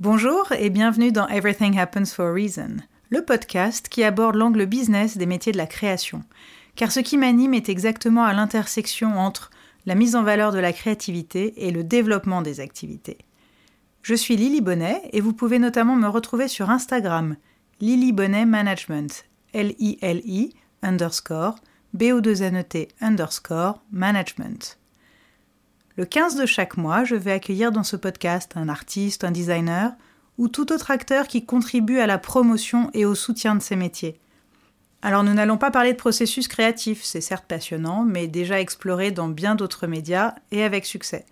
Bonjour et bienvenue dans Everything Happens for a Reason, le podcast qui aborde l'angle business des métiers de la création. Car ce qui m'anime est exactement à l'intersection entre la mise en valeur de la créativité et le développement des activités. Je suis Lily Bonnet et vous pouvez notamment me retrouver sur Instagram, Lily Bonnet Management, L-I-L-I underscore B-O-2-N-E-T underscore management. Le 15 de chaque mois, je vais accueillir dans ce podcast un artiste, un designer ou tout autre acteur qui contribue à la promotion et au soutien de ces métiers. Alors nous n'allons pas parler de processus créatif, c'est certes passionnant, mais déjà exploré dans bien d'autres médias et avec succès.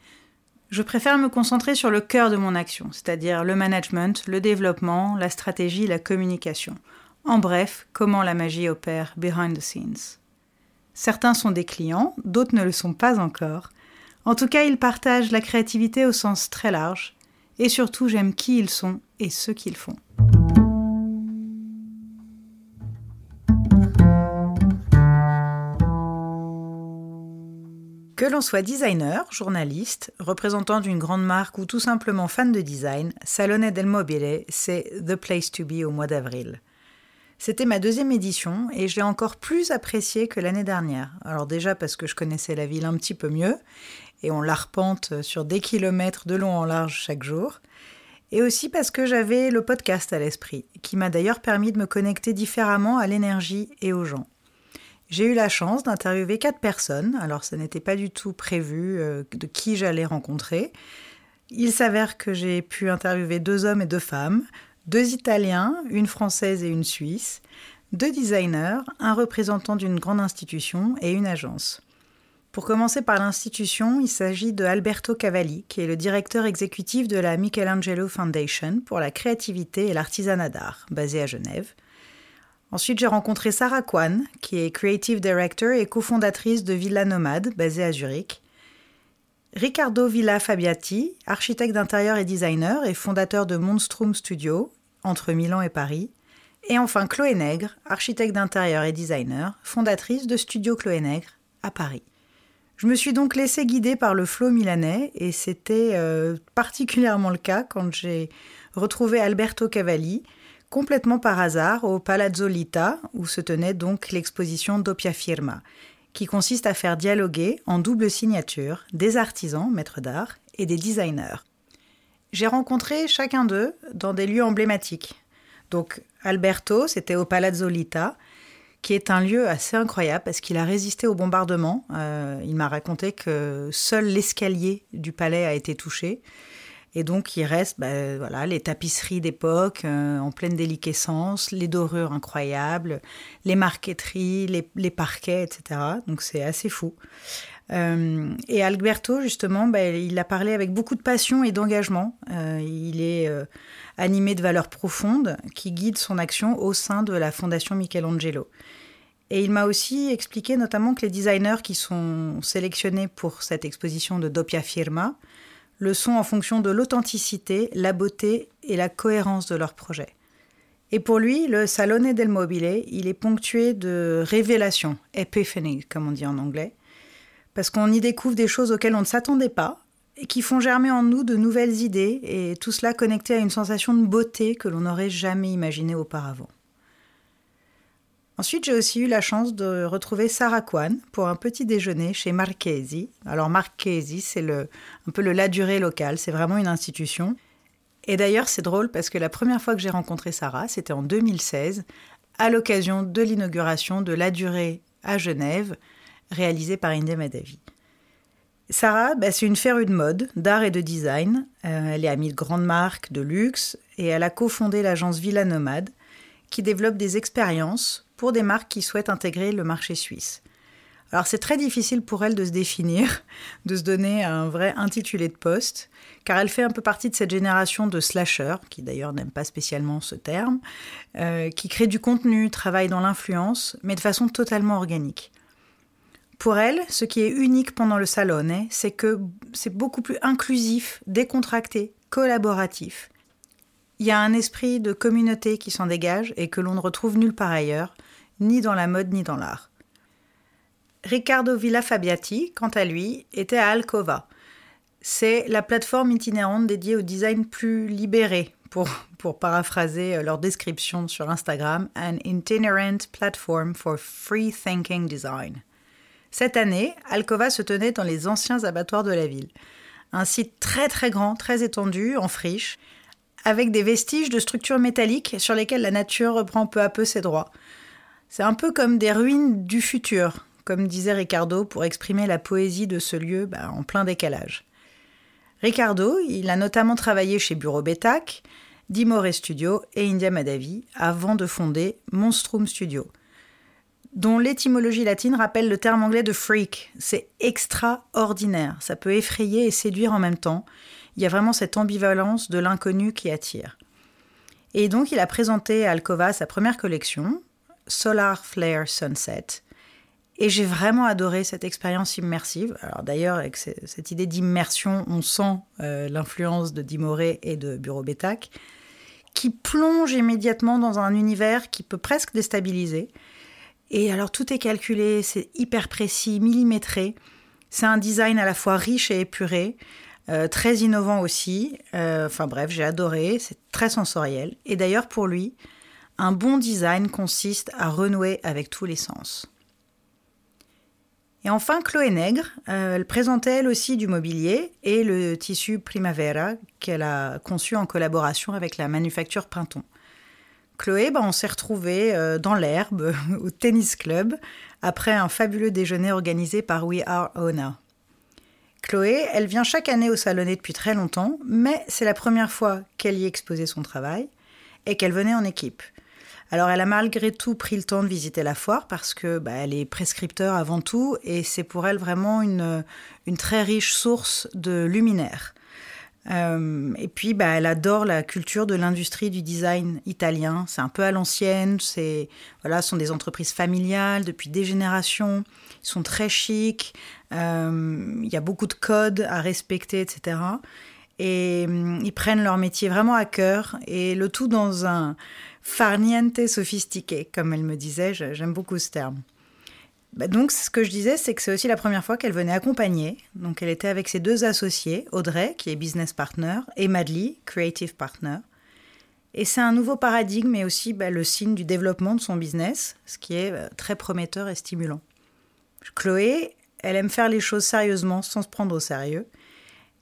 Je préfère me concentrer sur le cœur de mon action, c'est-à-dire le management, le développement, la stratégie, la communication. En bref, comment la magie opère behind the scenes. Certains sont des clients, d'autres ne le sont pas encore, en tout cas, ils partagent la créativité au sens très large, et surtout j'aime qui ils sont et ce qu'ils font. Que l'on soit designer, journaliste, représentant d'une grande marque ou tout simplement fan de design, Salone del Mobile, c'est The Place to Be au mois d'avril. C'était ma deuxième édition et je l'ai encore plus appréciée que l'année dernière. Alors déjà parce que je connaissais la ville un petit peu mieux et on l'arpente sur des kilomètres de long en large chaque jour. Et aussi parce que j'avais le podcast à l'esprit, qui m'a d'ailleurs permis de me connecter différemment à l'énergie et aux gens. J'ai eu la chance d'interviewer quatre personnes, alors ce n'était pas du tout prévu euh, de qui j'allais rencontrer. Il s'avère que j'ai pu interviewer deux hommes et deux femmes, deux Italiens, une Française et une Suisse, deux designers, un représentant d'une grande institution et une agence. Pour commencer par l'institution, il s'agit de Alberto Cavalli, qui est le directeur exécutif de la Michelangelo Foundation pour la créativité et l'artisanat d'art, basée à Genève. Ensuite, j'ai rencontré Sarah Kwan, qui est Creative Director et cofondatrice de Villa Nomade, basée à Zurich. Riccardo Villa Fabiati, architecte d'intérieur et designer et fondateur de Monstrum Studio, entre Milan et Paris. Et enfin Chloé Nègre, architecte d'intérieur et designer, fondatrice de Studio Chloé Nègre à Paris. Je me suis donc laissé guider par le flot milanais et c'était euh, particulièrement le cas quand j'ai retrouvé Alberto Cavalli complètement par hasard au Palazzo Lita où se tenait donc l'exposition Doppia Firma qui consiste à faire dialoguer en double signature des artisans, maîtres d'art, et des designers. J'ai rencontré chacun d'eux dans des lieux emblématiques. Donc Alberto, c'était au Palazzo Lita, qui est un lieu assez incroyable parce qu'il a résisté au bombardement. Euh, il m'a raconté que seul l'escalier du palais a été touché. Et donc, il reste bah, voilà, les tapisseries d'époque euh, en pleine déliquescence, les dorures incroyables, les marqueteries, les, parquets, etc. Donc, c'est assez fou. Euh, et Alberto, justement, bah, il a parlé avec beaucoup de passion et d'engagement. il est animé de valeurs profondes qui guident son action au sein de la Fondation Michelangelo. Et il m'a aussi expliqué notamment que les designers qui sont sélectionnés pour cette exposition de Doppia Firma le sont en fonction de l'authenticité, la beauté et la cohérence de leur projet. Et pour lui, le Salone del Mobile, il est ponctué de révélations, epiphany comme on dit en anglais, parce qu'on y découvre des choses auxquelles on ne s'attendait pas et qui font germer en nous de nouvelles idées et tout cela connecté à une sensation de beauté que l'on n'aurait jamais imaginée auparavant. Ensuite, j'ai aussi eu la chance de retrouver Sarah Kwan pour un petit déjeuner chez Marchesi. Alors Marchesi, c'est le, un peu le La Durée local, c'est vraiment une institution. Et d'ailleurs, c'est drôle parce que la première fois que j'ai rencontré Sarah, c'était en 2016, à l'occasion de l'inauguration de La Durée à Genève, réalisée par Inde Madavi. Sarah, bah, c'est une férue de mode, d'art et de design. Euh, elle est amie de grandes marques de luxe et elle a cofondé l'agence Villa Nomade qui développe des expériences pour des marques qui souhaitent intégrer le marché suisse. Alors c'est très difficile pour elle de se définir, de se donner un vrai intitulé de poste, car elle fait un peu partie de cette génération de slashers, qui d'ailleurs n'aiment pas spécialement ce terme, euh, qui crée du contenu, travaille dans l'influence, mais de façon totalement organique. Pour elle, ce qui est unique pendant le salon, hein, c'est que c'est beaucoup plus inclusif, décontracté, collaboratif. Il y a un esprit de communauté qui s'en dégage et que l'on ne retrouve nulle part ailleurs, ni dans la mode ni dans l'art. Riccardo Villafabiati, quant à lui, était à Alcova. C'est la plateforme itinérante dédiée au design plus libéré pour, pour paraphraser leur description sur Instagram, an itinerant platform for free thinking design. Cette année, Alcova se tenait dans les anciens abattoirs de la ville. Un site très très grand, très étendu, en friche, avec des vestiges de structures métalliques sur lesquelles la nature reprend peu à peu ses droits. C'est un peu comme des ruines du futur, comme disait Ricardo pour exprimer la poésie de ce lieu bah, en plein décalage. Ricardo, il a notamment travaillé chez Bureau Betac, Dimore Studio et India Madavi avant de fonder Monstrum Studio, dont l'étymologie latine rappelle le terme anglais de freak. C'est extraordinaire, ça peut effrayer et séduire en même temps. Il y a vraiment cette ambivalence de l'inconnu qui attire. Et donc il a présenté à Alcova sa première collection, Solar Flare Sunset. Et j'ai vraiment adoré cette expérience immersive. Alors d'ailleurs, avec cette idée d'immersion, on sent euh, l'influence de Dimoré et de Bureau Bétac, qui plonge immédiatement dans un univers qui peut presque déstabiliser. Et alors tout est calculé, c'est hyper précis, millimétré. C'est un design à la fois riche et épuré, euh, très innovant aussi. Euh, enfin bref, j'ai adoré, c'est très sensoriel. Et d'ailleurs pour lui, un bon design consiste à renouer avec tous les sens. Et enfin, Chloé Nègre, euh, elle présentait elle aussi du mobilier et le tissu Primavera qu'elle a conçu en collaboration avec la manufacture Printemps. Chloé, bah, on s'est retrouvés euh, dans l'herbe au tennis club après un fabuleux déjeuner organisé par We Are Ona. Chloé, elle vient chaque année au Salonnet depuis très longtemps, mais c'est la première fois qu'elle y exposait son travail et qu'elle venait en équipe. Alors elle a malgré tout pris le temps de visiter la foire parce que bah, elle est prescripteur avant tout et c'est pour elle vraiment une, une très riche source de luminaires. Euh, et puis, bah, elle adore la culture de l'industrie du design italien. C'est un peu à l'ancienne. C'est voilà, ce sont des entreprises familiales depuis des générations. Ils sont très chics. Euh, il y a beaucoup de codes à respecter, etc. Et euh, ils prennent leur métier vraiment à cœur et le tout dans un farniente sophistiqué, comme elle me disait. J'aime beaucoup ce terme. Bah, donc, ce que je disais, c'est que c'est aussi la première fois qu'elle venait accompagner. Donc, elle était avec ses deux associés, Audrey, qui est business partner, et Madly, creative partner. Et c'est un nouveau paradigme, mais aussi bah, le signe du développement de son business, ce qui est euh, très prometteur et stimulant. Chloé, elle aime faire les choses sérieusement, sans se prendre au sérieux.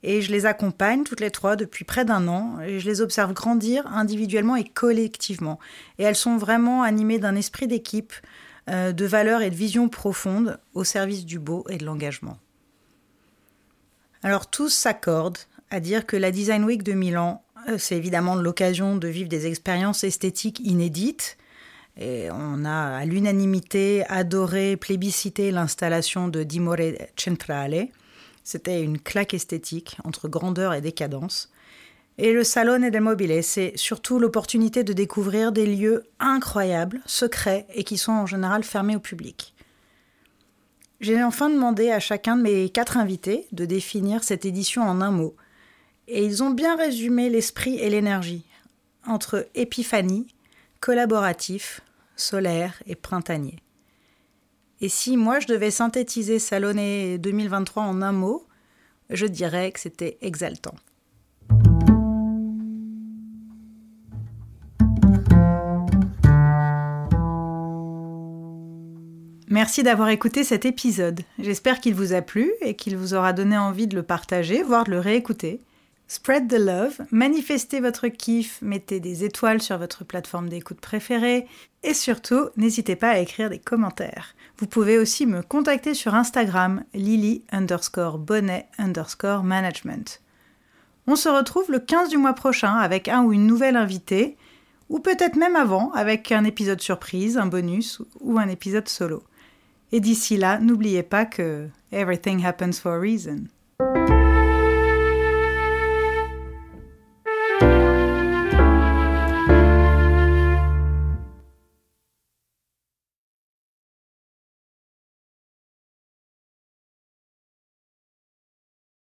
Et je les accompagne toutes les trois depuis près d'un an et je les observe grandir individuellement et collectivement. Et elles sont vraiment animées d'un esprit d'équipe, de valeurs et de vision profonde au service du beau et de l'engagement. Alors tous s'accordent à dire que la Design Week de Milan, euh, c'est évidemment l'occasion de vivre des expériences esthétiques inédites. Et on a à l'unanimité adoré, plébiscité l'installation de Dimore Centrale, c'était une claque esthétique entre grandeur et décadence. Et le Salone del Mobile, c'est surtout l'opportunité de découvrir des lieux incroyables, secrets et qui sont en général fermés au public. J'ai enfin demandé à chacun de mes quatre invités de définir cette édition en un mot. Et ils ont bien résumé l'esprit et l'énergie entre épiphanie, collaboratif, solaire et printanier. Et si moi je devais synthétiser Salonné 2023 en un mot, je dirais que c'était exaltant. Merci d'avoir écouté cet épisode. J'espère qu'il vous a plu et qu'il vous aura donné envie de le partager, voire de le réécouter. Spread the love, manifestez votre kiff, mettez des étoiles sur votre plateforme d'écoute préférée et surtout, n'hésitez pas à écrire des commentaires. Vous pouvez aussi me contacter sur Instagram, lily underscore bonnet underscore management. On se retrouve le 15 du mois prochain avec un ou une nouvelle invitée, ou peut-être même avant avec un épisode surprise, un bonus ou un épisode solo. Et d'ici là, n'oubliez pas que everything happens for a reason.